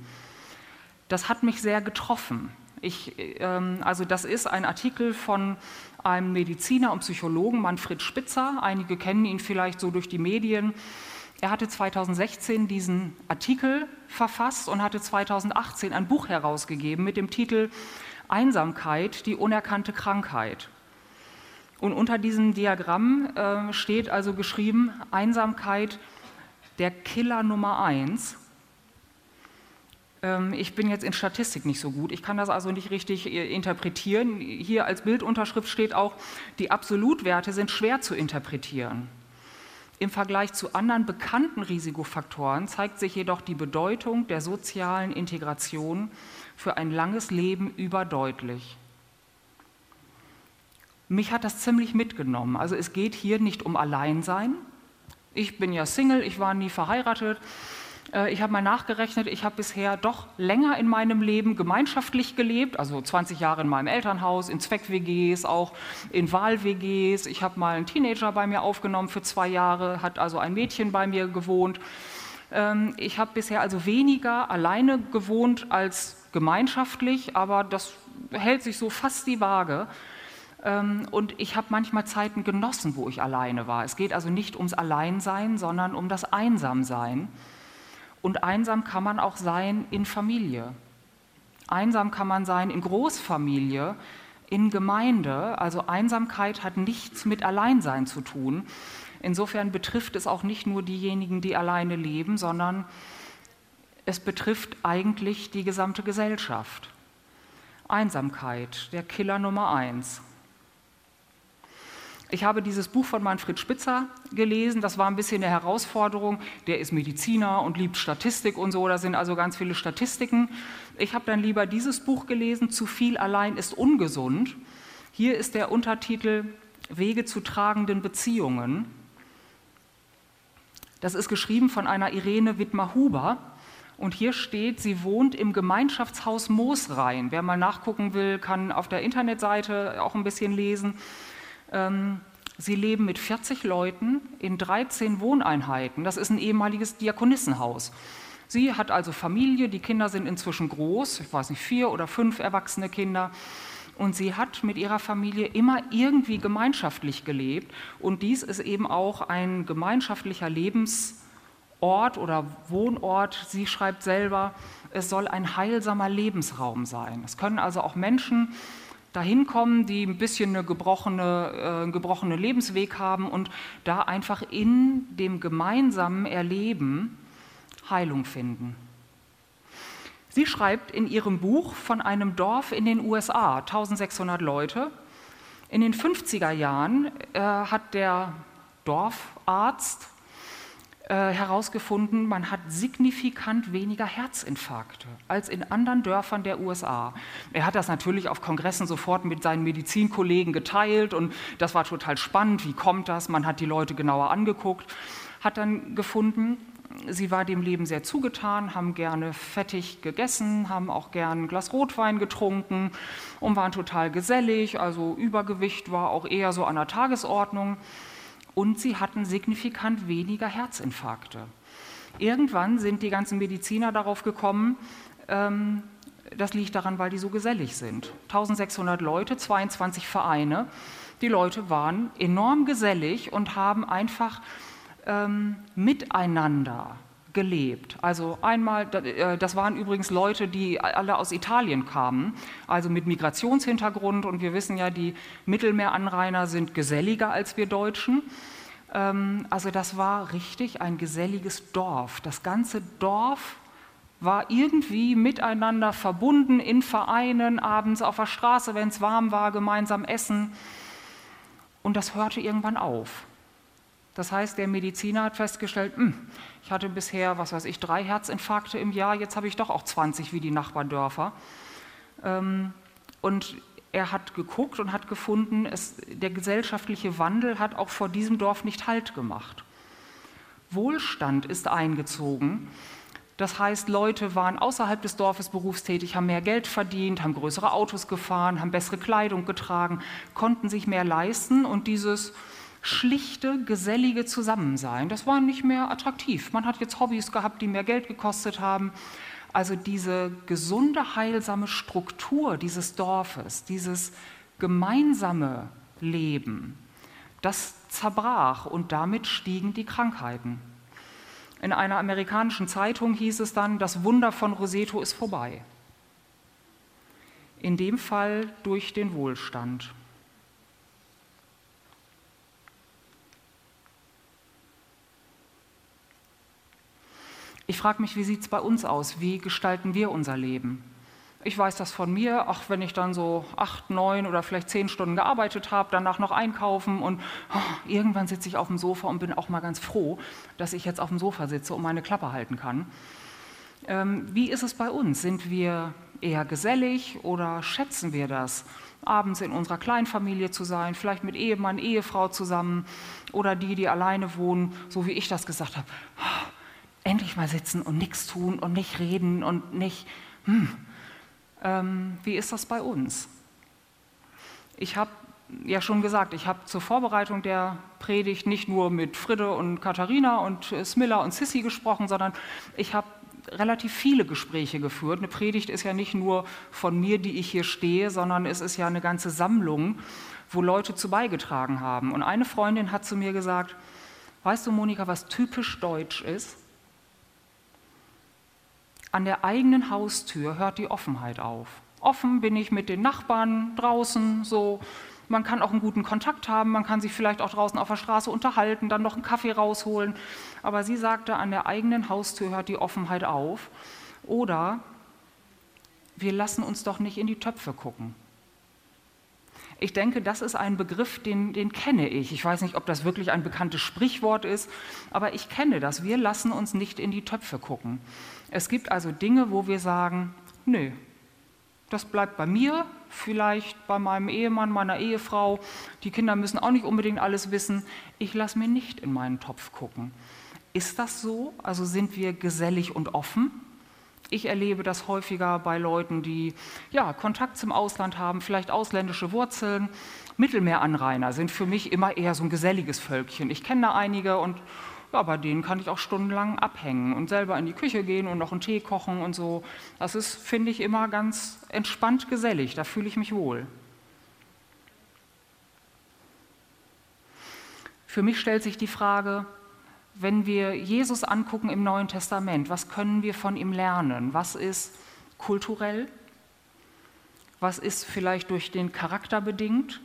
Das hat mich sehr getroffen. Ich, ähm, also das ist ein Artikel von einem Mediziner und Psychologen, Manfred Spitzer. Einige kennen ihn vielleicht so durch die Medien. Er hatte 2016 diesen Artikel verfasst und hatte 2018 ein Buch herausgegeben mit dem Titel Einsamkeit, die unerkannte Krankheit. Und unter diesem Diagramm äh, steht also geschrieben, Einsamkeit der Killer Nummer eins. Ähm, ich bin jetzt in Statistik nicht so gut, ich kann das also nicht richtig äh, interpretieren. Hier als Bildunterschrift steht auch, die Absolutwerte sind schwer zu interpretieren. Im Vergleich zu anderen bekannten Risikofaktoren zeigt sich jedoch die Bedeutung der sozialen Integration für ein langes Leben überdeutlich. Mich hat das ziemlich mitgenommen. Also es geht hier nicht um Alleinsein. Ich bin ja Single, ich war nie verheiratet. Äh, ich habe mal nachgerechnet, ich habe bisher doch länger in meinem Leben gemeinschaftlich gelebt, also 20 Jahre in meinem Elternhaus, in Zweck-WGs, auch in Wahl-WGs. Ich habe mal einen Teenager bei mir aufgenommen für zwei Jahre, hat also ein Mädchen bei mir gewohnt. Ähm, ich habe bisher also weniger alleine gewohnt als gemeinschaftlich, aber das hält sich so fast die Waage. Ähm, und ich habe manchmal Zeiten genossen, wo ich alleine war. Es geht also nicht ums Alleinsein, sondern um das Einsamsein. Und einsam kann man auch sein in Familie. Einsam kann man sein in Großfamilie, in Gemeinde. Also Einsamkeit hat nichts mit Alleinsein zu tun. Insofern betrifft es auch nicht nur diejenigen, die alleine leben, sondern es betrifft eigentlich die gesamte Gesellschaft. Einsamkeit, der Killer Nummer eins. Ich habe dieses Buch von Manfred Spitzer gelesen. Das war ein bisschen eine Herausforderung. Der ist Mediziner und liebt Statistik und so. Da sind also ganz viele Statistiken. Ich habe dann lieber dieses Buch gelesen. Zu viel allein ist ungesund. Hier ist der Untertitel Wege zu tragenden Beziehungen. Das ist geschrieben von einer Irene Wittmer-Huber. Und hier steht, sie wohnt im Gemeinschaftshaus Moosrhein. Wer mal nachgucken will, kann auf der Internetseite auch ein bisschen lesen. Ähm, sie leben mit 40 Leuten in 13 Wohneinheiten. Das ist ein ehemaliges Diakonissenhaus. Sie hat also Familie, die Kinder sind inzwischen groß, ich weiß nicht, vier oder fünf erwachsene Kinder. Und sie hat mit ihrer Familie immer irgendwie gemeinschaftlich gelebt. Und dies ist eben auch ein gemeinschaftlicher Lebensort oder Wohnort. Sie schreibt selber, es soll ein heilsamer Lebensraum sein. Es können also auch Menschen dahin kommen, die ein bisschen eine gebrochene, äh, einen gebrochenen Lebensweg haben und da einfach in dem gemeinsamen Erleben Heilung finden. Sie schreibt in ihrem Buch von einem Dorf in den USA, 1600 Leute. In den 50er Jahren äh, hat der Dorfarzt äh, herausgefunden, man hat signifikant weniger Herzinfarkte als in anderen Dörfern der USA. Er hat das natürlich auf Kongressen sofort mit seinen Medizinkollegen geteilt und das war total spannend. Wie kommt das? Man hat die Leute genauer angeguckt, hat dann gefunden, sie war dem Leben sehr zugetan, haben gerne fettig gegessen, haben auch gern ein Glas Rotwein getrunken und waren total gesellig. Also Übergewicht war auch eher so an der Tagesordnung und sie hatten signifikant weniger Herzinfarkte. Irgendwann sind die ganzen Mediziner darauf gekommen, ähm, das liegt daran, weil die so gesellig sind. 1600 Leute, 22 Vereine. Die Leute waren enorm gesellig und haben einfach ähm, miteinander gelebt. Also einmal, äh, das waren übrigens Leute, die alle aus Italien kamen, also mit Migrationshintergrund. Und wir wissen ja, die Mittelmeeranrainer sind geselliger als wir Deutschen. Ähm, also das war richtig ein geselliges Dorf. Das ganze Dorf war irgendwie miteinander verbunden in Vereinen, abends auf der Straße, wenn es warm war, gemeinsam essen. Und das hörte irgendwann auf. Das heißt, der Mediziner hat festgestellt, hm, ich hatte bisher, was weiß ich, drei Herzinfarkte im Jahr, jetzt habe ich doch auch 20 wie die Nachbardörfer. Ähm, und er hat geguckt und hat gefunden, es, der gesellschaftliche Wandel hat auch vor diesem Dorf nicht Halt gemacht. Wohlstand ist eingezogen. Das heißt, Leute waren außerhalb des Dorfes berufstätig, haben mehr Geld verdient, haben größere Autos gefahren, haben bessere Kleidung getragen, konnten sich mehr leisten und dieses schlichte, gesellige Zusammensein. Das war nicht mehr attraktiv. Man hat jetzt Hobbys gehabt, die mehr Geld gekostet haben. Also diese gesunde, heilsame Struktur dieses Dorfes, dieses gemeinsame Leben, das zerbrach und damit stiegen die Krankheiten. In einer amerikanischen Zeitung hieß es dann, das Wunder von Roseto ist vorbei. In dem Fall durch den Wohlstand. Ich frage mich, wie sieht es bei uns aus? Wie gestalten wir unser Leben? Ich weiß das von mir, auch wenn ich dann so acht, neun oder vielleicht zehn Stunden gearbeitet habe, danach noch einkaufen und oh, irgendwann sitze ich auf dem Sofa und bin auch mal ganz froh, dass ich jetzt auf dem Sofa sitze und meine Klappe halten kann. Ähm, wie ist es bei uns? Sind wir eher gesellig oder schätzen wir das, abends in unserer Kleinfamilie zu sein, vielleicht mit Ehemann, Ehefrau zusammen oder die, die alleine wohnen, so wie ich das gesagt habe? Oh, endlich mal sitzen und nichts tun und nicht reden und nicht, hm, ähm, wie ist das bei uns? Ich habe ja schon gesagt, ich habe zur Vorbereitung der Predigt nicht nur mit Fritte und Katharina und Smilla und Sissy gesprochen, sondern ich habe relativ viele Gespräche geführt. Eine Predigt ist ja nicht nur von mir, die ich hier stehe, sondern es ist ja eine ganze Sammlung, wo Leute zu beigetragen haben. Und eine Freundin hat zu mir gesagt, weißt du, Monika, was typisch deutsch ist? An der eigenen Haustür hört die Offenheit auf. Offen bin ich mit den Nachbarn draußen, so. Man kann auch einen guten Kontakt haben, man kann sich vielleicht auch draußen auf der Straße unterhalten, dann noch einen Kaffee rausholen. Aber sie sagte, an der eigenen Haustür hört die Offenheit auf. Oder wir lassen uns doch nicht in die Töpfe gucken. Ich denke, das ist ein Begriff, den, den kenne ich. Ich weiß nicht, ob das wirklich ein bekanntes Sprichwort ist, aber ich kenne das. Wir lassen uns nicht in die Töpfe gucken. Es gibt also Dinge, wo wir sagen, nö, das bleibt bei mir, vielleicht bei meinem Ehemann, meiner Ehefrau. Die Kinder müssen auch nicht unbedingt alles wissen. Ich lasse mir nicht in meinen Topf gucken. Ist das so? Also sind wir gesellig und offen? Ich erlebe das häufiger bei Leuten, die ja, Kontakt zum Ausland haben, vielleicht ausländische Wurzeln. Mittelmeeranrainer sind für mich immer eher so ein geselliges Völkchen. Ich kenne da einige und ja, bei denen kann ich auch stundenlang abhängen und selber in die Küche gehen und noch einen Tee kochen und so. Das ist, finde ich, immer ganz entspannt gesellig, da fühle ich mich wohl. Für mich stellt sich die Frage, wenn wir Jesus angucken im Neuen Testament, was können wir von ihm lernen? Was ist kulturell? Was ist vielleicht durch den Charakter bedingt?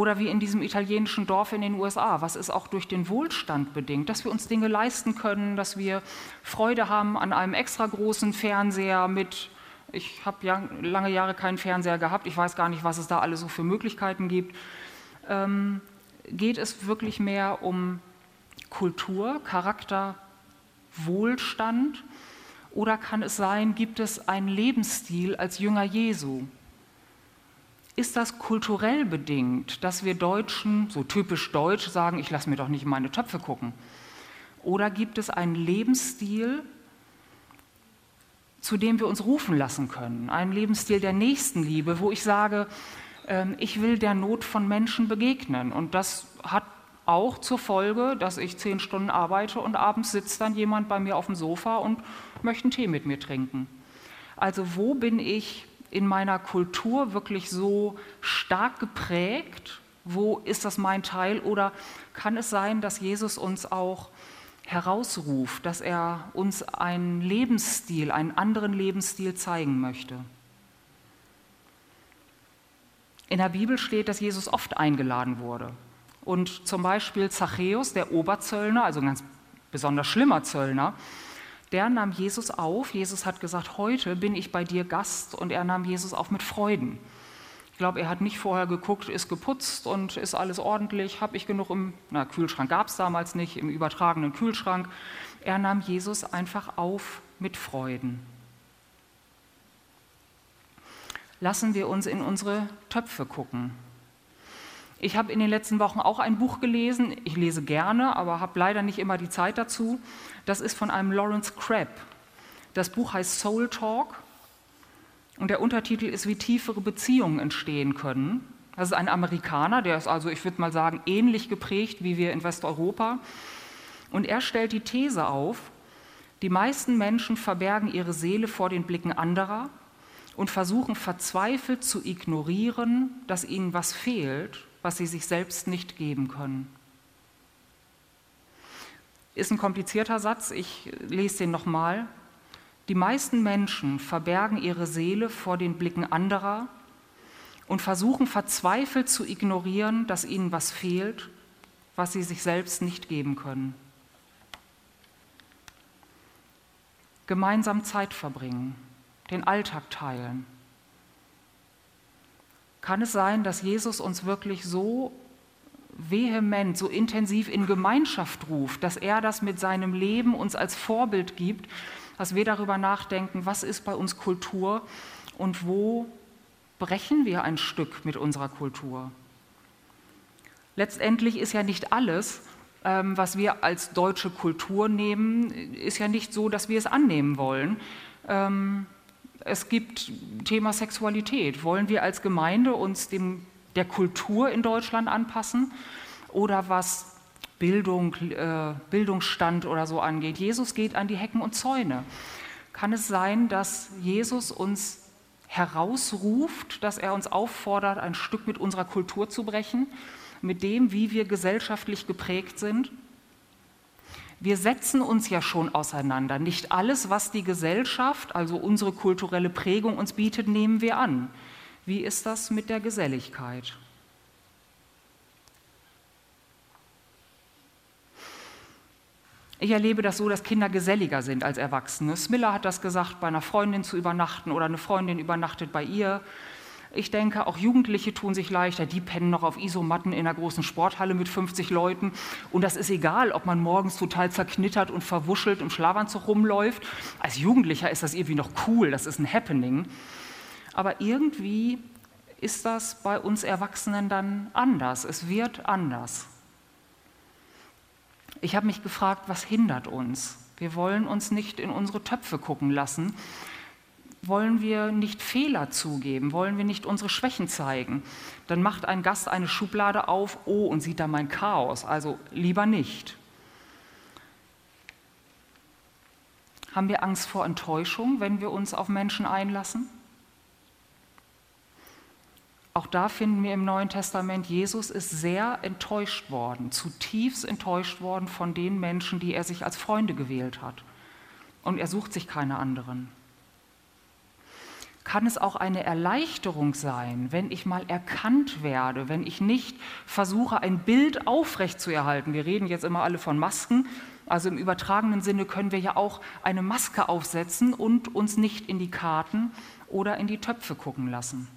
Oder wie in diesem italienischen Dorf in den USA, was ist auch durch den Wohlstand bedingt, dass wir uns Dinge leisten können, dass wir Freude haben an einem extra großen Fernseher mit, ich habe ja lange Jahre keinen Fernseher gehabt, ich weiß gar nicht, was es da alles so für Möglichkeiten gibt. Ähm, geht es wirklich mehr um Kultur, Charakter, Wohlstand? Oder kann es sein, gibt es einen Lebensstil als Jünger Jesu? Ist das kulturell bedingt, dass wir Deutschen, so typisch deutsch, sagen, ich lasse mir doch nicht in meine Töpfe gucken? Oder gibt es einen Lebensstil, zu dem wir uns rufen lassen können? Einen Lebensstil der Nächstenliebe, wo ich sage, ähm, ich will der Not von Menschen begegnen. Und das hat auch zur Folge, dass ich zehn Stunden arbeite und abends sitzt dann jemand bei mir auf dem Sofa und möchte einen Tee mit mir trinken. Also wo bin ich in meiner Kultur wirklich so stark geprägt? Wo ist das mein Teil? Oder kann es sein, dass Jesus uns auch herausruft, dass er uns einen Lebensstil, einen anderen Lebensstil zeigen möchte? In der Bibel steht, dass Jesus oft eingeladen wurde. Und zum Beispiel Zachäus, der Oberzöllner, also ein ganz besonders schlimmer Zöllner, der nahm Jesus auf. Jesus hat gesagt, heute bin ich bei dir Gast und er nahm Jesus auf mit Freuden. Ich glaube, er hat nicht vorher geguckt, ist geputzt und ist alles ordentlich, habe ich genug im na, Kühlschrank, gab es damals nicht, im übertragenen Kühlschrank. Er nahm Jesus einfach auf mit Freuden. Lassen wir uns in unsere Töpfe gucken. Ich habe in den letzten Wochen auch ein Buch gelesen. Ich lese gerne, aber habe leider nicht immer die Zeit dazu. Das ist von einem Lawrence Crabb. Das Buch heißt Soul Talk und der Untertitel ist, wie tiefere Beziehungen entstehen können. Das ist ein Amerikaner, der ist also, ich würde mal sagen, ähnlich geprägt wie wir in Westeuropa. Und er stellt die These auf, die meisten Menschen verbergen ihre Seele vor den Blicken anderer und versuchen verzweifelt zu ignorieren, dass ihnen was fehlt was sie sich selbst nicht geben können. Ist ein komplizierter Satz, ich lese den nochmal. Die meisten Menschen verbergen ihre Seele vor den Blicken anderer und versuchen verzweifelt zu ignorieren, dass ihnen was fehlt, was sie sich selbst nicht geben können. Gemeinsam Zeit verbringen, den Alltag teilen, kann es sein, dass Jesus uns wirklich so vehement, so intensiv in Gemeinschaft ruft, dass er das mit seinem Leben uns als Vorbild gibt, dass wir darüber nachdenken, was ist bei uns Kultur und wo brechen wir ein Stück mit unserer Kultur. Letztendlich ist ja nicht alles, ähm, was wir als deutsche Kultur nehmen, ist ja nicht so, dass wir es annehmen wollen. Es gibt Thema Sexualität. Wollen wir als Gemeinde uns dem, der Kultur in Deutschland anpassen oder was Bildung, äh, Bildungsstand oder so angeht? Jesus geht an die Hecken und Zäune. Kann es sein, dass Jesus uns herausruft, dass er uns auffordert, ein Stück mit unserer Kultur zu brechen, mit dem, wie wir gesellschaftlich geprägt sind? Wir setzen uns ja schon auseinander. Nicht alles, was die Gesellschaft, also unsere kulturelle Prägung uns bietet, nehmen wir an. Wie ist das mit der Geselligkeit? Ich erlebe das so, dass Kinder geselliger sind als Erwachsene. Smiller hat das gesagt, bei einer Freundin zu übernachten oder eine Freundin übernachtet bei ihr. Ich denke, auch Jugendliche tun sich leichter. Die pennen noch auf Isomatten in einer großen Sporthalle mit 50 Leuten. Und das ist egal, ob man morgens total zerknittert und verwuschelt im Schlafanzug rumläuft. Als Jugendlicher ist das irgendwie noch cool, das ist ein Happening. Aber irgendwie ist das bei uns Erwachsenen dann anders. Es wird anders. Ich habe mich gefragt, was hindert uns? Wir wollen uns nicht in unsere Töpfe gucken lassen wollen wir nicht Fehler zugeben, wollen wir nicht unsere Schwächen zeigen. Dann macht ein Gast eine Schublade auf, oh, und sieht da mein Chaos. Also lieber nicht. Haben wir Angst vor Enttäuschung, wenn wir uns auf Menschen einlassen? Auch da finden wir im Neuen Testament, Jesus ist sehr enttäuscht worden, zutiefst enttäuscht worden von den Menschen, die er sich als Freunde gewählt hat. Und er sucht sich keine anderen kann es auch eine Erleichterung sein, wenn ich mal erkannt werde, wenn ich nicht versuche, ein Bild aufrechtzuerhalten. Wir reden jetzt immer alle von Masken, also im übertragenen Sinne können wir ja auch eine Maske aufsetzen und uns nicht in die Karten oder in die Töpfe gucken lassen.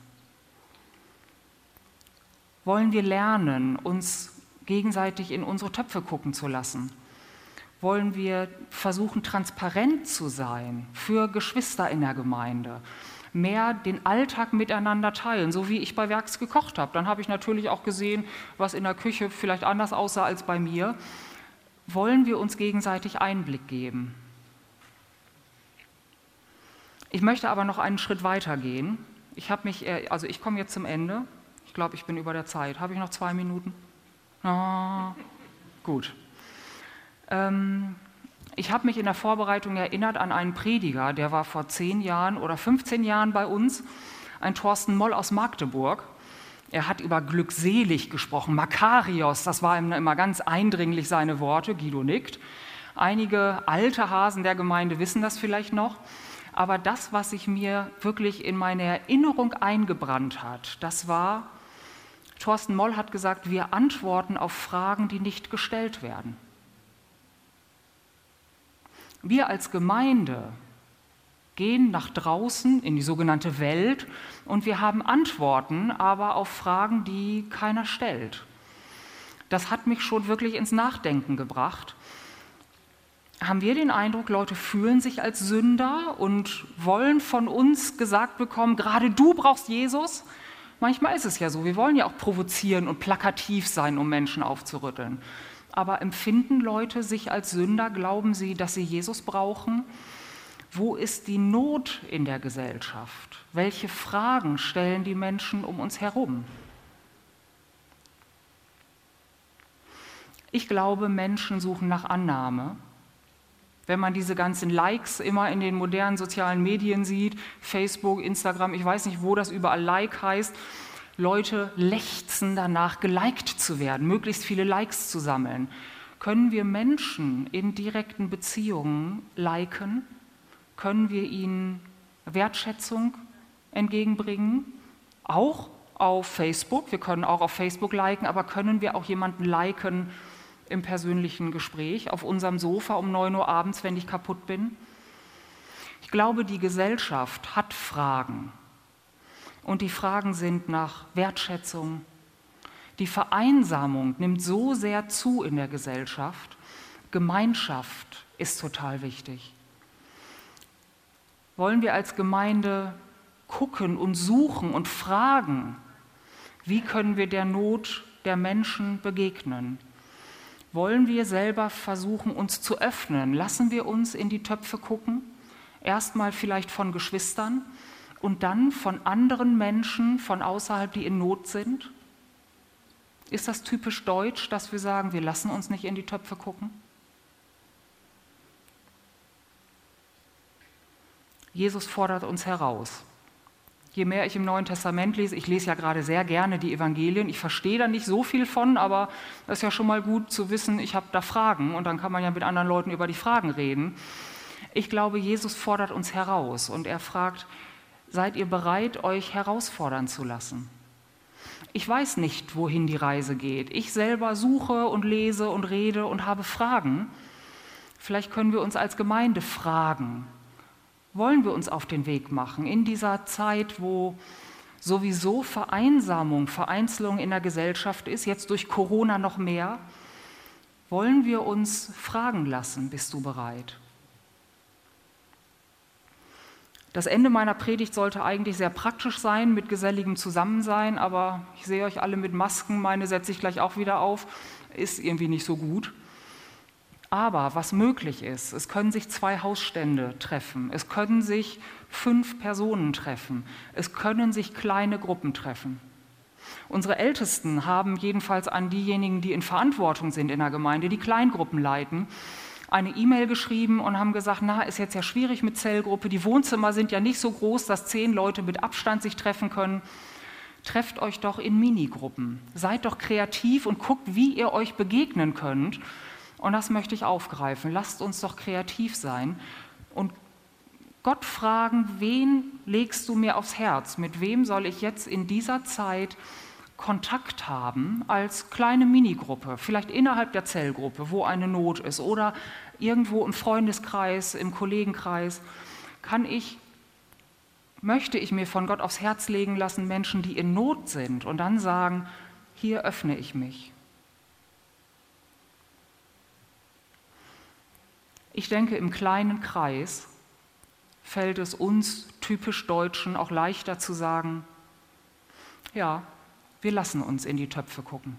Wollen wir lernen, uns gegenseitig in unsere Töpfe gucken zu lassen? Wollen wir versuchen, transparent zu sein für Geschwister in der Gemeinde? Mehr den Alltag miteinander teilen, so wie ich bei Werks gekocht habe. Dann habe ich natürlich auch gesehen, was in der Küche vielleicht anders aussah als bei mir. Wollen wir uns gegenseitig Einblick geben? Ich möchte aber noch einen Schritt weiter gehen. Ich habe mich, also ich komme jetzt zum Ende. Ich glaube, ich bin über der Zeit. Habe ich noch zwei Minuten? Ah, gut. Ähm, ich habe mich in der Vorbereitung erinnert an einen Prediger, der war vor zehn Jahren oder 15 Jahren bei uns, ein Thorsten Moll aus Magdeburg. Er hat über glückselig gesprochen, Makarios, das war ihm immer ganz eindringlich seine Worte, Guido nickt. Einige alte Hasen der Gemeinde wissen das vielleicht noch. Aber das, was sich mir wirklich in meine Erinnerung eingebrannt hat, das war, Thorsten Moll hat gesagt, wir antworten auf Fragen, die nicht gestellt werden. Wir als Gemeinde gehen nach draußen in die sogenannte Welt und wir haben Antworten, aber auf Fragen, die keiner stellt. Das hat mich schon wirklich ins Nachdenken gebracht haben wir den Eindruck, Leute fühlen sich als Sünder und wollen von uns gesagt bekommen, gerade du brauchst Jesus. Manchmal ist es ja so, wir wollen ja auch provozieren und plakativ sein, um Menschen aufzurütteln. Aber empfinden Leute sich als Sünder? Glauben sie, dass sie Jesus brauchen? Wo ist die Not in der Gesellschaft? Welche Fragen stellen die Menschen um uns herum? Ich glaube, Menschen suchen nach Annahme wenn man diese ganzen Likes immer in den modernen sozialen Medien sieht, Facebook, Instagram, ich weiß nicht, wo das überall Like heißt, Leute lechzen danach, geliked zu werden, möglichst viele Likes zu sammeln. Können wir Menschen in direkten Beziehungen liken? Können wir ihnen Wertschätzung entgegenbringen? Auch auf Facebook, wir können auch auf Facebook liken, aber können wir auch jemanden liken, im persönlichen Gespräch, auf unserem Sofa um 9 Uhr abends, wenn ich kaputt bin? Ich glaube, die Gesellschaft hat Fragen. Und die Fragen sind nach Wertschätzung. Die Vereinsamung nimmt so sehr zu in der Gesellschaft. Gemeinschaft ist total wichtig. Wollen wir als Gemeinde gucken und suchen und fragen, wie können wir der Not der Menschen begegnen? wollen wir selber versuchen, uns zu öffnen. Lassen wir uns in die Töpfe gucken, erstmal vielleicht von Geschwistern und dann von anderen Menschen von außerhalb, die in Not sind. Ist das typisch deutsch, dass wir sagen, wir lassen uns nicht in die Töpfe gucken? Jesus fordert uns heraus je mehr ich im Neuen Testament lese, ich lese ja gerade sehr gerne die Evangelien, ich verstehe da nicht so viel von, aber es ist ja schon mal gut zu wissen, ich habe da Fragen und dann kann man ja mit anderen Leuten über die Fragen reden. Ich glaube, Jesus fordert uns heraus und er fragt, seid ihr bereit, euch herausfordern zu lassen? Ich weiß nicht, wohin die Reise geht. Ich selber suche und lese und rede und habe Fragen. Vielleicht können wir uns als Gemeinde fragen, wollen wir uns auf den Weg machen in dieser Zeit, wo sowieso Vereinsamung, Vereinzelung in der Gesellschaft ist, jetzt durch Corona noch mehr? Wollen wir uns fragen lassen, bist du bereit? Das Ende meiner Predigt sollte eigentlich sehr praktisch sein, mit geselligem Zusammensein, aber ich sehe euch alle mit Masken, meine setze ich gleich auch wieder auf, ist irgendwie nicht so gut. Aber was möglich ist, es können sich zwei Hausstände treffen, es können sich fünf Personen treffen, es können sich kleine Gruppen treffen. Unsere Ältesten haben jedenfalls an diejenigen, die in Verantwortung sind in der Gemeinde, die Kleingruppen leiten, eine E-Mail geschrieben und haben gesagt, na, ist jetzt ja schwierig mit Zellgruppe, die Wohnzimmer sind ja nicht so groß, dass zehn Leute mit Abstand sich treffen können. Trefft euch doch in Minigruppen, seid doch kreativ und guckt, wie ihr euch begegnen könnt und das möchte ich aufgreifen. Lasst uns doch kreativ sein und Gott fragen, wen legst du mir aufs Herz? Mit wem soll ich jetzt in dieser Zeit Kontakt haben als kleine Minigruppe, vielleicht innerhalb der Zellgruppe, wo eine Not ist oder irgendwo im Freundeskreis, im Kollegenkreis, kann ich, möchte ich mir von Gott aufs Herz legen lassen, Menschen, die in Not sind und dann sagen, hier öffne ich mich. Ich denke, im kleinen Kreis fällt es uns typisch Deutschen auch leichter zu sagen, ja, wir lassen uns in die Töpfe gucken.